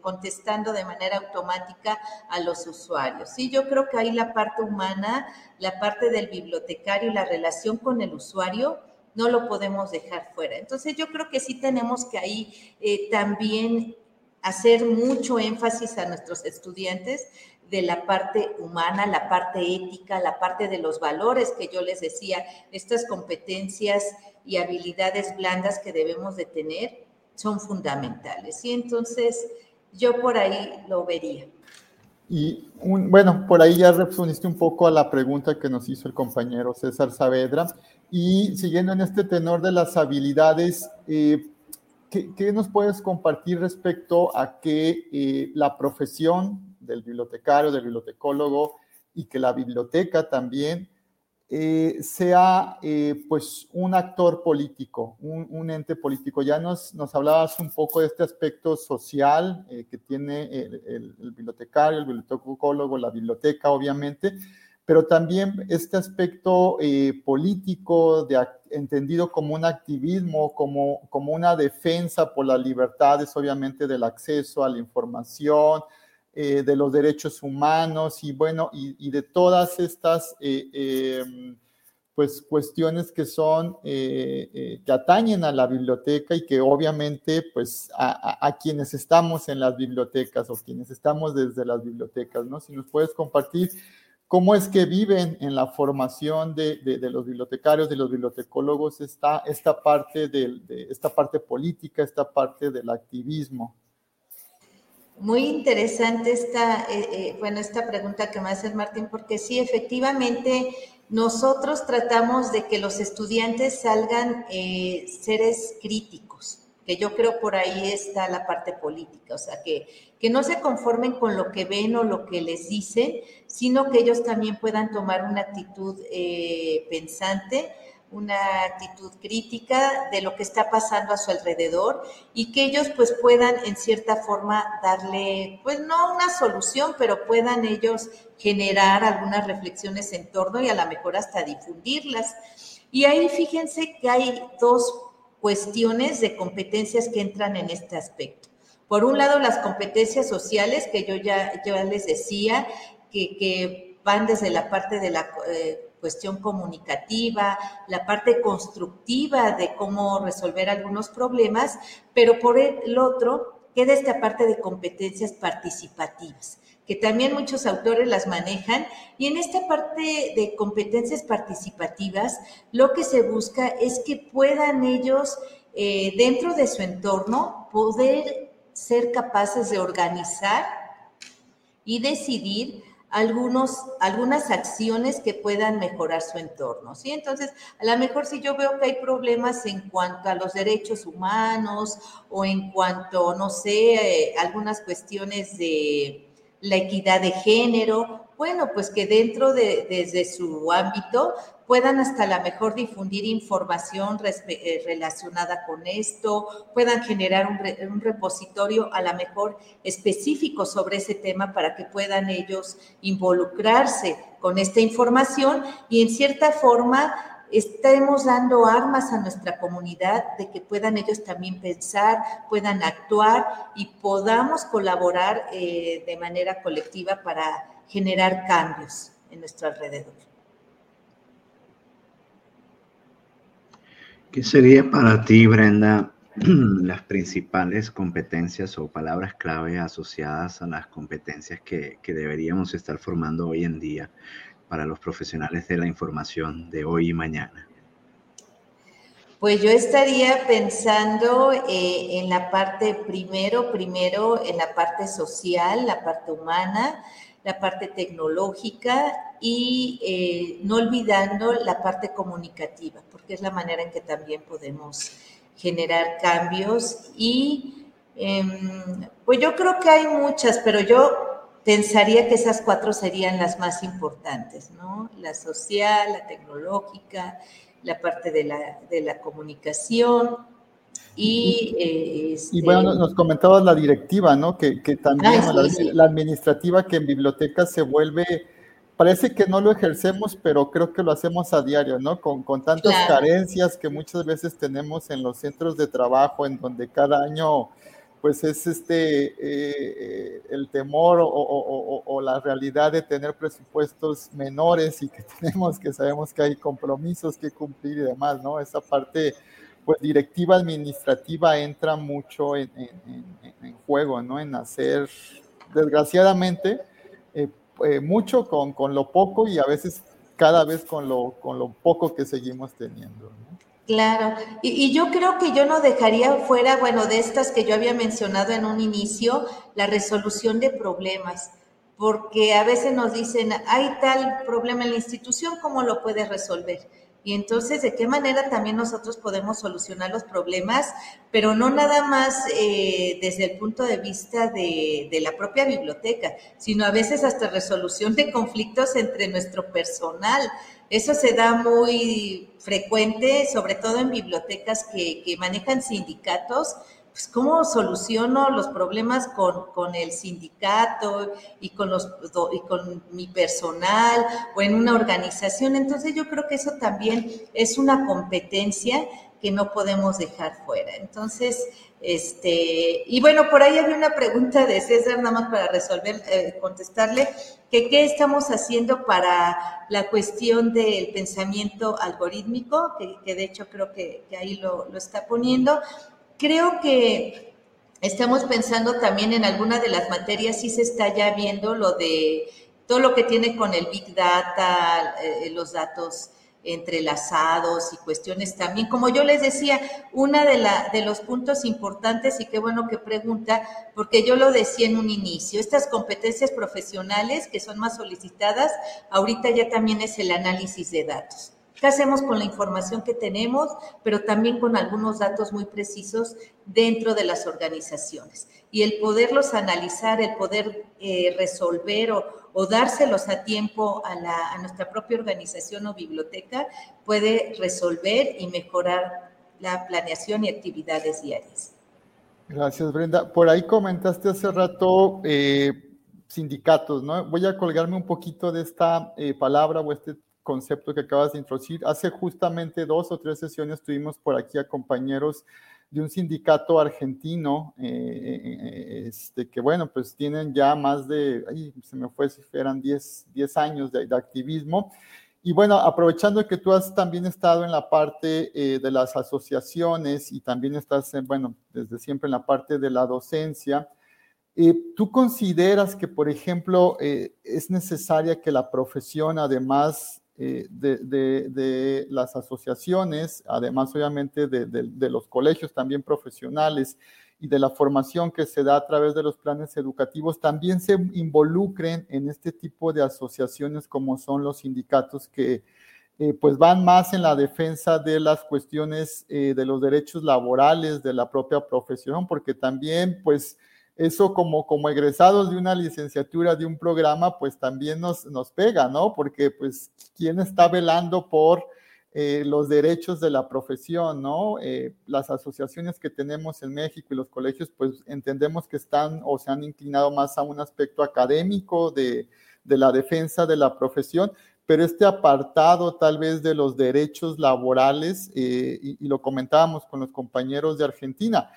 contestando de manera automática a los usuarios. Sí, yo creo que ahí la parte humana, la parte del bibliotecario la relación con el usuario, no lo podemos dejar fuera. Entonces yo creo que sí tenemos que ahí también hacer mucho énfasis a nuestros estudiantes de la parte humana, la parte ética, la parte de los valores que yo les decía, estas competencias y habilidades blandas que debemos de tener son fundamentales. Y entonces yo por ahí lo vería. Y bueno, por ahí ya respondiste un poco a la pregunta que nos hizo el compañero César Saavedra. Y siguiendo en este tenor de las habilidades, eh, ¿qué, nos puedes compartir respecto a que eh, la profesión del bibliotecario, del bibliotecólogo y que la biblioteca también eh, sea eh, pues un actor político, un, ente político. Ya nos, nos, hablabas un poco de este aspecto social eh, que tiene el, bibliotecario, el bibliotecólogo, la biblioteca, obviamente, pero también este aspecto político, de, entendido como un activismo, como, como una defensa por las libertades, obviamente, del acceso a la información, eh, de los derechos humanos y bueno, y, de todas estas eh, em, pues cuestiones que son, eh, que atañen a la biblioteca y que obviamente pues a, quienes estamos en las bibliotecas o quienes estamos desde las bibliotecas, ¿no? Si nos puedes compartir cómo es que viven en la formación de, de, los bibliotecarios, de los bibliotecólogos, esta, esta, parte de, esta parte política, esta parte del activismo. Muy interesante esta, eh, eh, bueno, esta pregunta que me hace Martín, porque sí, efectivamente, nosotros tratamos de que los estudiantes salgan eh, seres críticos, que yo creo por ahí está la parte política, o sea, que, que no se conformen con lo que ven o lo que les dicen, sino que ellos también puedan tomar una actitud pensante una actitud crítica de lo que está pasando a su alrededor y que ellos pues puedan en cierta forma darle, pues no una solución, pero puedan ellos generar algunas reflexiones en torno y a lo mejor hasta difundirlas. Y ahí fíjense que hay dos cuestiones de competencias que entran en este aspecto. Por un lado, las competencias sociales, que yo ya, yo les decía, que, que van desde la parte de la... Eh, cuestión comunicativa, la parte constructiva de cómo resolver algunos problemas, pero por el otro queda esta parte de competencias participativas que también muchos autores las manejan. Y en esta parte de competencias participativas, lo que se busca es que puedan ellos, eh, dentro de su entorno, poder ser capaces de organizar y decidir algunos, algunas acciones que puedan mejorar su entorno, ¿sí? Entonces, a lo mejor si yo veo que hay problemas en cuanto a los derechos humanos o en cuanto, no sé, eh, algunas cuestiones de la equidad de género, bueno, pues que dentro de, desde su ámbito puedan hasta la mejor difundir información eh, relacionada con esto, puedan generar un, repositorio a la mejor específico sobre ese tema para que puedan ellos involucrarse con esta información y en cierta forma estemos dando armas a nuestra comunidad de que puedan ellos también pensar, puedan actuar y podamos colaborar eh, de manera colectiva para generar cambios en nuestro alrededor. ¿Qué sería para ti, Brenda, las principales competencias o palabras clave asociadas a las competencias que, deberíamos estar formando hoy en día para los profesionales de la información de hoy y mañana? Pues yo estaría pensando eh, en la parte primero, primero en la parte social, la parte humana, la parte tecnológica y eh, no olvidando la parte comunicativa, porque es la manera en que también podemos generar cambios. Y em, pues yo creo que hay muchas, pero yo pensaría que esas cuatro serían las más importantes, ¿no? La social, la tecnológica, la parte de la, de la comunicación y, y este bueno, nos comentabas la directiva, ¿no? Que, que también la, la, administrativa que en bibliotecas se vuelve, parece que no lo ejercemos, pero creo que lo hacemos a diario, ¿no? Con, con tantas carencias que muchas veces tenemos en los centros de trabajo, en donde cada año, pues es este, eh, el temor o, o, o, la realidad de tener presupuestos menores y que tenemos, que sabemos que hay compromisos que cumplir y demás, ¿no? Esa parte pues directiva administrativa entra mucho en, juego, ¿no? En hacer, desgraciadamente, eh, eh, mucho con, con, lo poco y a veces cada vez con lo, con lo poco que seguimos teniendo. Claro, y, y, yo creo que yo no dejaría fuera, bueno, de estas que yo había mencionado en un inicio, la resolución de problemas, porque a veces nos dicen, hay tal problema en la institución, ¿cómo lo puedes resolver? Y entonces, ¿de qué manera también nosotros podemos solucionar los problemas? Pero no nada más eh, desde el punto de vista de, la propia biblioteca, sino a veces hasta resolución de conflictos entre nuestro personal. Eso se da muy frecuente, sobre todo en bibliotecas que manejan sindicatos, pues, cómo soluciono los problemas con, el sindicato y con, los, y con mi personal o en una organización. Entonces yo creo que eso también es una competencia que no podemos dejar fuera. Entonces, este, y bueno, por ahí había una pregunta de César, nada más para resolver, eh, contestarle, que qué estamos haciendo para la cuestión del pensamiento algorítmico, que, de hecho creo que, ahí lo, lo, está poniendo, Creo que estamos pensando también en alguna de las materias, sí se está ya viendo lo de todo lo que tiene con el Big Data, eh, los datos entrelazados y cuestiones también. Como yo les decía, una de, la, de los puntos importantes, y qué bueno que pregunta, porque yo lo decía en un inicio, estas competencias profesionales que son más solicitadas, ahorita ya también es el análisis de datos. ¿Qué hacemos con la información que tenemos, pero también con algunos datos muy precisos dentro de las organizaciones? Y el poderlos analizar, el poder eh, resolver o, dárselos a tiempo a nuestra propia organización o biblioteca puede resolver y mejorar la planeación y actividades diarias. Gracias, Brenda. Por ahí comentaste hace rato eh, sindicatos, ¿no? Voy a colgarme un poquito de esta eh, palabra o este concepto que acabas de introducir. Hace justamente dos o tres sesiones tuvimos por aquí a compañeros de un sindicato argentino, eh, eh, este, que bueno, pues tienen ya más de, ay, se me fue, si eran 10, 10 años de, activismo. Y bueno, aprovechando que tú has también estado en la parte eh, de las asociaciones y también estás, bueno, desde siempre en la parte de la docencia, ¿tú consideras que, por ejemplo, es necesaria que la profesión, además eh, de, las asociaciones, además obviamente de, los colegios también profesionales y de la formación que se da a través de los planes educativos, también se involucren en este tipo de asociaciones como son los sindicatos que eh, pues van más en la defensa de las cuestiones eh, de los derechos laborales de la propia profesión, porque también pues eso como, como egresados de una licenciatura, de un programa, pues también nos, nos pega, ¿no? Porque pues, ¿quién está velando por eh, los derechos de la profesión, ¿no? Eh, las asociaciones que tenemos en México y los colegios, pues entendemos que están o se han inclinado más a un aspecto académico de, de la defensa de la profesión, pero este apartado tal vez de los derechos laborales, eh, y, y, lo comentábamos con los compañeros de Argentina,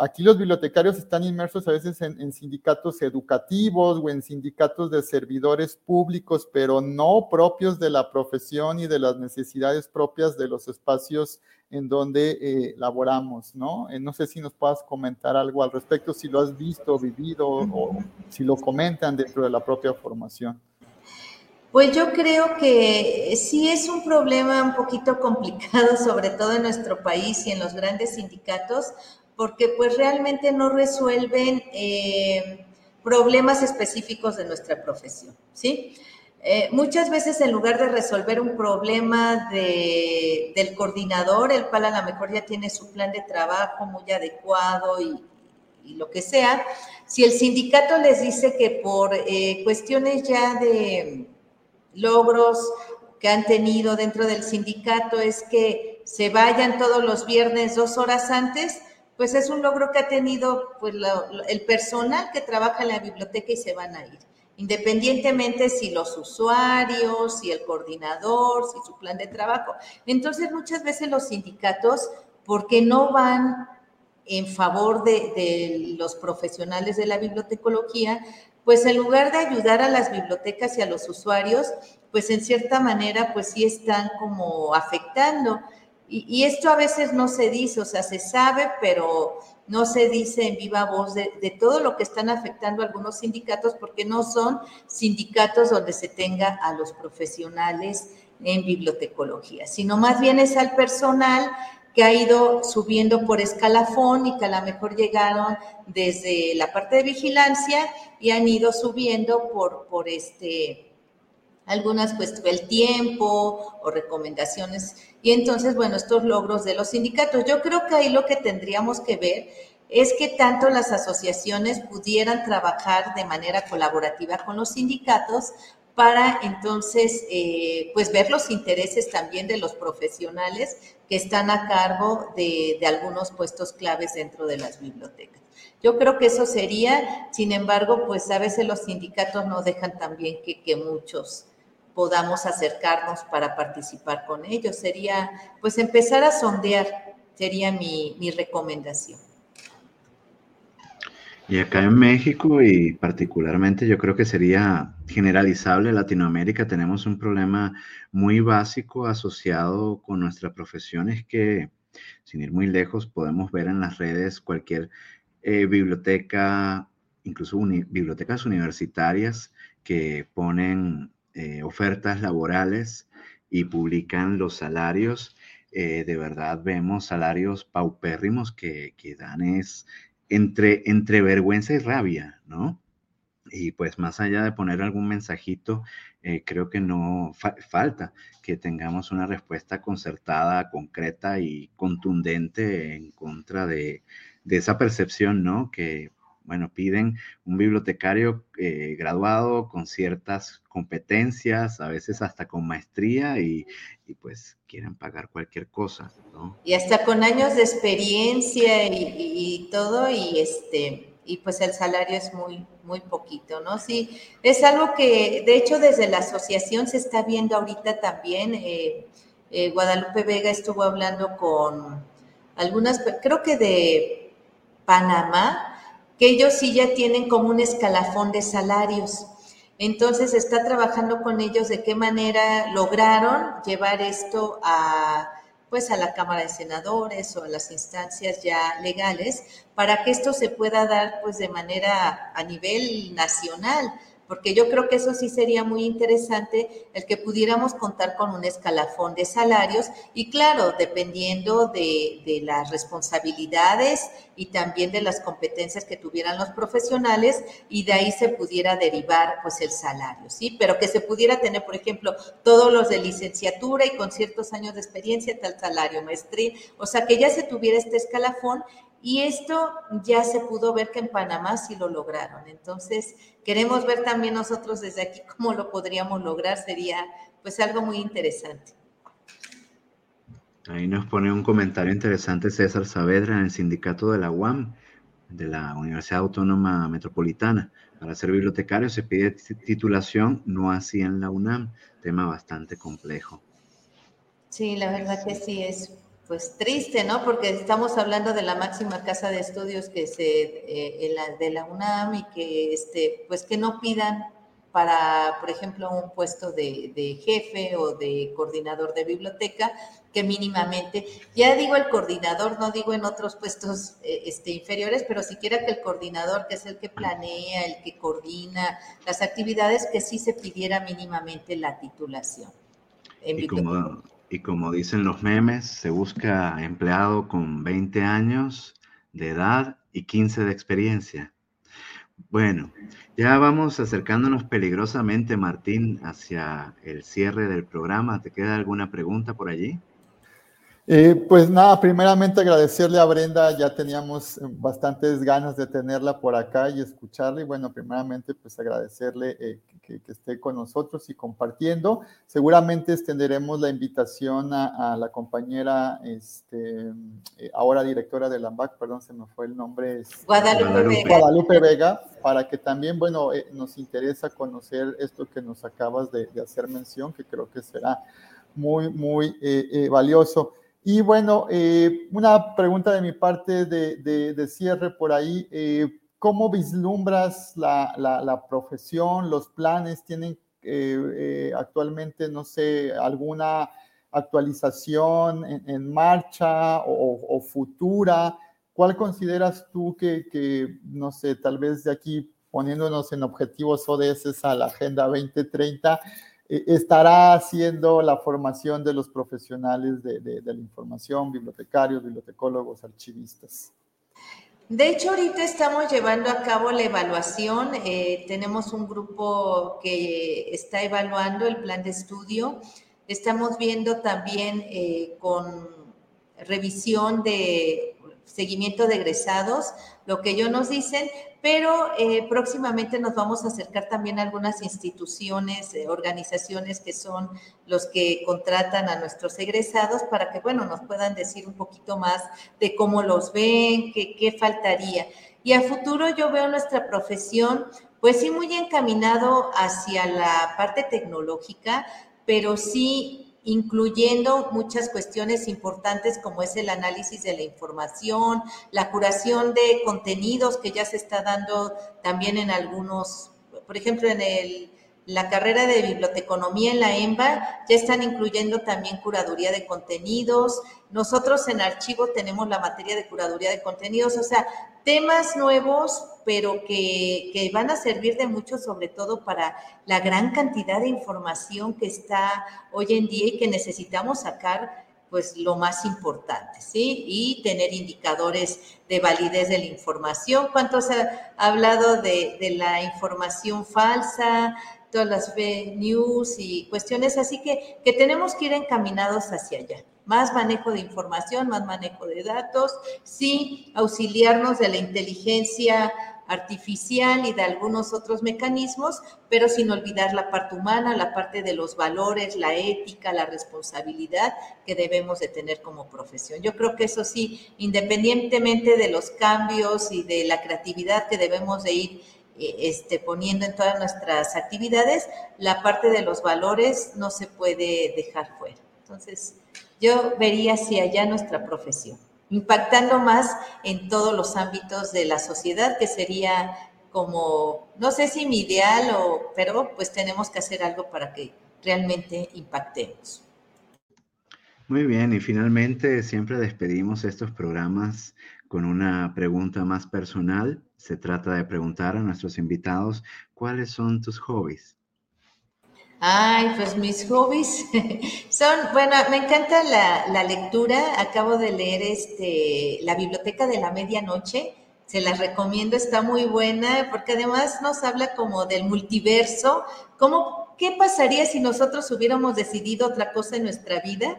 aquí los bibliotecarios están inmersos a veces en, sindicatos educativos o en sindicatos de servidores públicos, pero no propios de la profesión y de las necesidades propias de los espacios en donde eh, laboramos, ¿no? Eh, no sé si nos puedas comentar algo al respecto, si lo has visto, vivido o si lo comentan dentro de la propia formación. Pues yo creo que sí es un problema un poquito complicado, sobre todo en nuestro país y en los grandes sindicatos, porque pues realmente no resuelven eh, problemas específicos de nuestra profesión, ¿sí? Eh, muchas veces en lugar de resolver un problema del coordinador, el cual a lo mejor ya tiene su plan de trabajo muy adecuado y, lo que sea, si el sindicato les dice que por eh, cuestiones ya de logros que han tenido dentro del sindicato es que se vayan todos los viernes dos horas antes, pues es un logro que ha tenido pues, el personal que trabaja en la biblioteca y se van a ir, independientemente si los usuarios, si el coordinador, si su plan de trabajo. Entonces, muchas veces los sindicatos, porque no van en favor de, de los profesionales de la bibliotecología, pues en lugar de ayudar a las bibliotecas y a los usuarios, pues en cierta manera, pues sí están como afectando. Y, esto a veces no se dice, o sea, se sabe, pero no se dice en viva voz de, todo lo que están afectando algunos sindicatos, porque no son sindicatos donde se tenga a los profesionales en bibliotecología, sino más bien es al personal que ha ido subiendo por escalafón y que a lo mejor llegaron desde la parte de vigilancia y han ido subiendo por, por este, algunas pues el tiempo o recomendaciones. Y entonces, bueno, estos logros de los sindicatos. Yo creo que ahí lo que tendríamos que ver es que tanto las asociaciones pudieran trabajar de manera colaborativa con los sindicatos para entonces eh, pues ver los intereses también de los profesionales que están a cargo de, algunos puestos claves dentro de las bibliotecas. Yo creo que eso sería, sin embargo, pues a veces los sindicatos no dejan también que, que muchos podamos acercarnos para participar con ellos. Sería, pues, empezar a sondear, sería mi, mi recomendación. Y acá en México y particularmente yo creo que sería generalizable en Latinoamérica, tenemos un problema muy básico asociado con nuestra profesión, es que sin ir muy lejos podemos ver en las redes cualquier eh, biblioteca, incluso bibliotecas universitarias que ponen eh, ofertas laborales y publican los salarios, eh, de verdad vemos salarios paupérrimos que, que dan es entre, entre vergüenza y rabia, ¿no? Y pues más allá de poner algún mensajito, eh, creo que no falta que tengamos una respuesta concertada, concreta y contundente en contra de, de esa percepción, ¿no? Que bueno, piden un bibliotecario eh, graduado con ciertas competencias, a veces hasta con maestría y, pues quieren pagar cualquier cosa, ¿no? Y hasta con años de experiencia y, todo y este y pues el salario es muy muy poquito, ¿no? Sí, es algo que de hecho desde la asociación se está viendo ahorita también. Eh, eh, Guadalupe Vega estuvo hablando con algunas, creo que de Panamá, que ellos sí ya tienen como un escalafón de salarios. Entonces está trabajando con ellos de qué manera lograron llevar esto a pues a la Cámara de Senadores o a las instancias ya legales para que esto se pueda dar pues de manera a nivel nacional porque yo creo que eso sí sería muy interesante el que pudiéramos contar con un escalafón de salarios y claro, dependiendo de, las responsabilidades y también de las competencias que tuvieran los profesionales y de ahí se pudiera derivar pues el salario, ¿sí? Pero que se pudiera tener, por ejemplo, todos los de licenciatura y con ciertos años de experiencia tal salario, maestría, o sea, que ya se tuviera este escalafón y esto ya se pudo ver que en Panamá sí lo lograron. Entonces, queremos ver también nosotros desde aquí cómo lo podríamos lograr. Sería pues algo muy interesante. Ahí nos pone un comentario interesante César Saavedra en el sindicato de la UAM, de la Universidad Autónoma Metropolitana. Para ser bibliotecario se pide titulación, no así en la UNAM, tema bastante complejo. Sí, la verdad que sí es pues triste, ¿no? Porque estamos hablando de la máxima casa de estudios que se eh, de la UNAM y que este, pues que no pidan para, por ejemplo, un puesto de, jefe o de coordinador de biblioteca, que mínimamente, ya digo el coordinador, no digo en otros puestos eh, este, inferiores, pero siquiera que el coordinador, que es el que planea, el que coordina las actividades, que sí se pidiera mínimamente la titulación. En y y como dicen los memes, se busca empleado con 20 años de edad y 15 de experiencia. Bueno, ya vamos acercándonos peligrosamente, Martín, hacia el cierre del programa. ¿Te queda alguna pregunta por allí? Eh, pues nada, primeramente agradecerle a Brenda, ya teníamos eh, bastantes ganas de tenerla por acá y escucharla y bueno, primeramente pues agradecerle eh, que, esté con nosotros y compartiendo. Seguramente extenderemos la invitación a, la compañera, este, ahora directora de la AMBAC, perdón, se me fue el nombre, Guadalupe, Vega. Guadalupe Vega, para que también, bueno, nos interesa conocer esto que nos acabas de, de, hacer mención, que creo que será muy, muy valioso. Y bueno, eh, una pregunta de mi parte de, cierre por ahí. Eh, ¿Cómo vislumbras la, profesión, los planes? ¿Tienen eh, actualmente, no sé, alguna actualización en, marcha o, futura? ¿Cuál consideras tú que, no sé, tal vez de aquí poniéndonos en objetivos ODS a la Agenda 2030, eh, estará haciendo la formación de los profesionales de, la información, bibliotecarios, bibliotecólogos, archivistas. De hecho, ahorita estamos llevando a cabo la evaluación. Eh, tenemos un grupo que está evaluando el plan de estudio. Estamos viendo también eh, con revisión de seguimiento de egresados, lo que ellos nos dicen, pero eh, próximamente nos vamos a acercar también a algunas instituciones, eh, organizaciones que son los que contratan a nuestros egresados para que, bueno, nos puedan decir un poquito más de cómo los ven, qué, qué faltaría. Y a futuro yo veo nuestra profesión, pues sí, muy encaminado hacia la parte tecnológica, pero sí incluyendo muchas cuestiones importantes como es el análisis de la información, la curación de contenidos que ya se está dando también en algunos, por ejemplo, en el la carrera de biblioteconomía en la EMBA ya están incluyendo también curaduría de contenidos. Nosotros en archivo tenemos la materia de curaduría de contenidos, o sea, temas nuevos, pero que, que van a servir de mucho, sobre todo para la gran cantidad de información que está hoy en día y que necesitamos sacar pues lo más importante, ¿sí? Y tener indicadores de validez de la información. ¿Cuánto se ha hablado de, de la información falsa, todas las fake news y cuestiones así que, que tenemos que ir encaminados hacia allá? Más manejo de información, más manejo de datos, sí, auxiliarnos de la inteligencia artificial y de algunos otros mecanismos, pero sin olvidar la parte humana, la parte de los valores, la ética, la responsabilidad que debemos de tener como profesión. Yo creo que eso sí, independientemente de los cambios y de la creatividad que debemos de ir este, poniendo en todas nuestras actividades, la parte de los valores no se puede dejar fuera. Entonces, yo vería hacia allá nuestra profesión impactando más en todos los ámbitos de la sociedad, que sería como, no sé si mi ideal, o, pero pues tenemos que hacer algo para que realmente impactemos. Muy bien, y finalmente siempre despedimos estos programas con una pregunta más personal. Se trata de preguntar a nuestros invitados cuáles son tus hobbies. Ay, pues mis hobbies son, bueno, me encanta la, lectura. Acabo de leer este La Biblioteca de la Medianoche. Se las recomiendo, está muy buena, porque además nos habla como del multiverso. ¿Cómo, ¿Qué pasaría si nosotros hubiéramos decidido otra cosa en nuestra vida?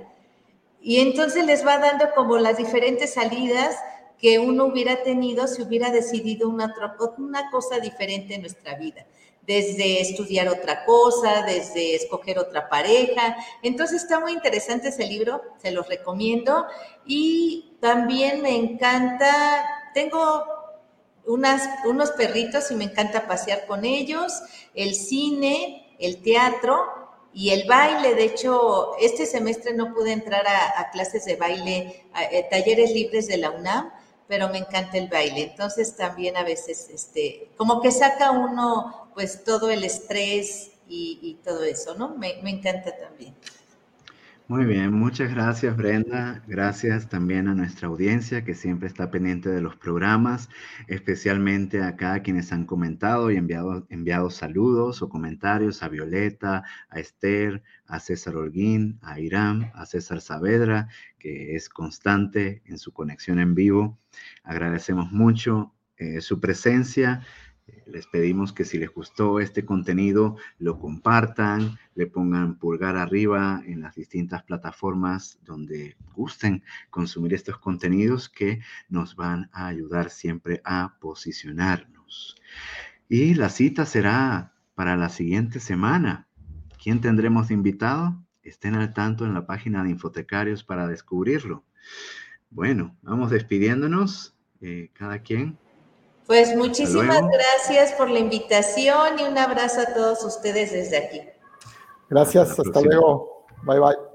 Y entonces les va dando como las diferentes salidas que uno hubiera tenido si hubiera decidido una, una cosa diferente en nuestra vida desde estudiar otra cosa, desde escoger otra pareja. Entonces está muy interesante ese libro, se los recomiendo. Y también me encanta, tengo unos perritos y me encanta pasear con ellos, el cine, el teatro y el baile. De hecho, este semestre no pude entrar a, clases de baile, a, eh, talleres libres de la UNAM pero me encanta el baile. Entonces también a veces, este, como que saca uno, pues todo el estrés y, todo eso, ¿no? Me, me encanta también. Muy bien, muchas gracias Brenda. Gracias también a nuestra audiencia que siempre está pendiente de los programas, especialmente a cada quienes han comentado y enviado, enviado saludos o comentarios a Violeta, a Esther, a César Holguín, a Irán, a César Saavedra, que es constante en su conexión en vivo. Agradecemos mucho eh, su presencia. Les pedimos que si les gustó este contenido, lo compartan, le pongan pulgar arriba en las distintas plataformas donde gusten consumir estos contenidos que nos van a ayudar siempre a posicionarnos. Y la cita será para la siguiente semana. ¿Quién tendremos invitado? Estén al tanto en la página de Infotecarios para descubrirlo. Bueno, vamos despidiéndonos, eh, cada quien. Pues muchísimas gracias por la invitación y un abrazo a todos ustedes desde aquí. Gracias, hasta luego. Bye bye.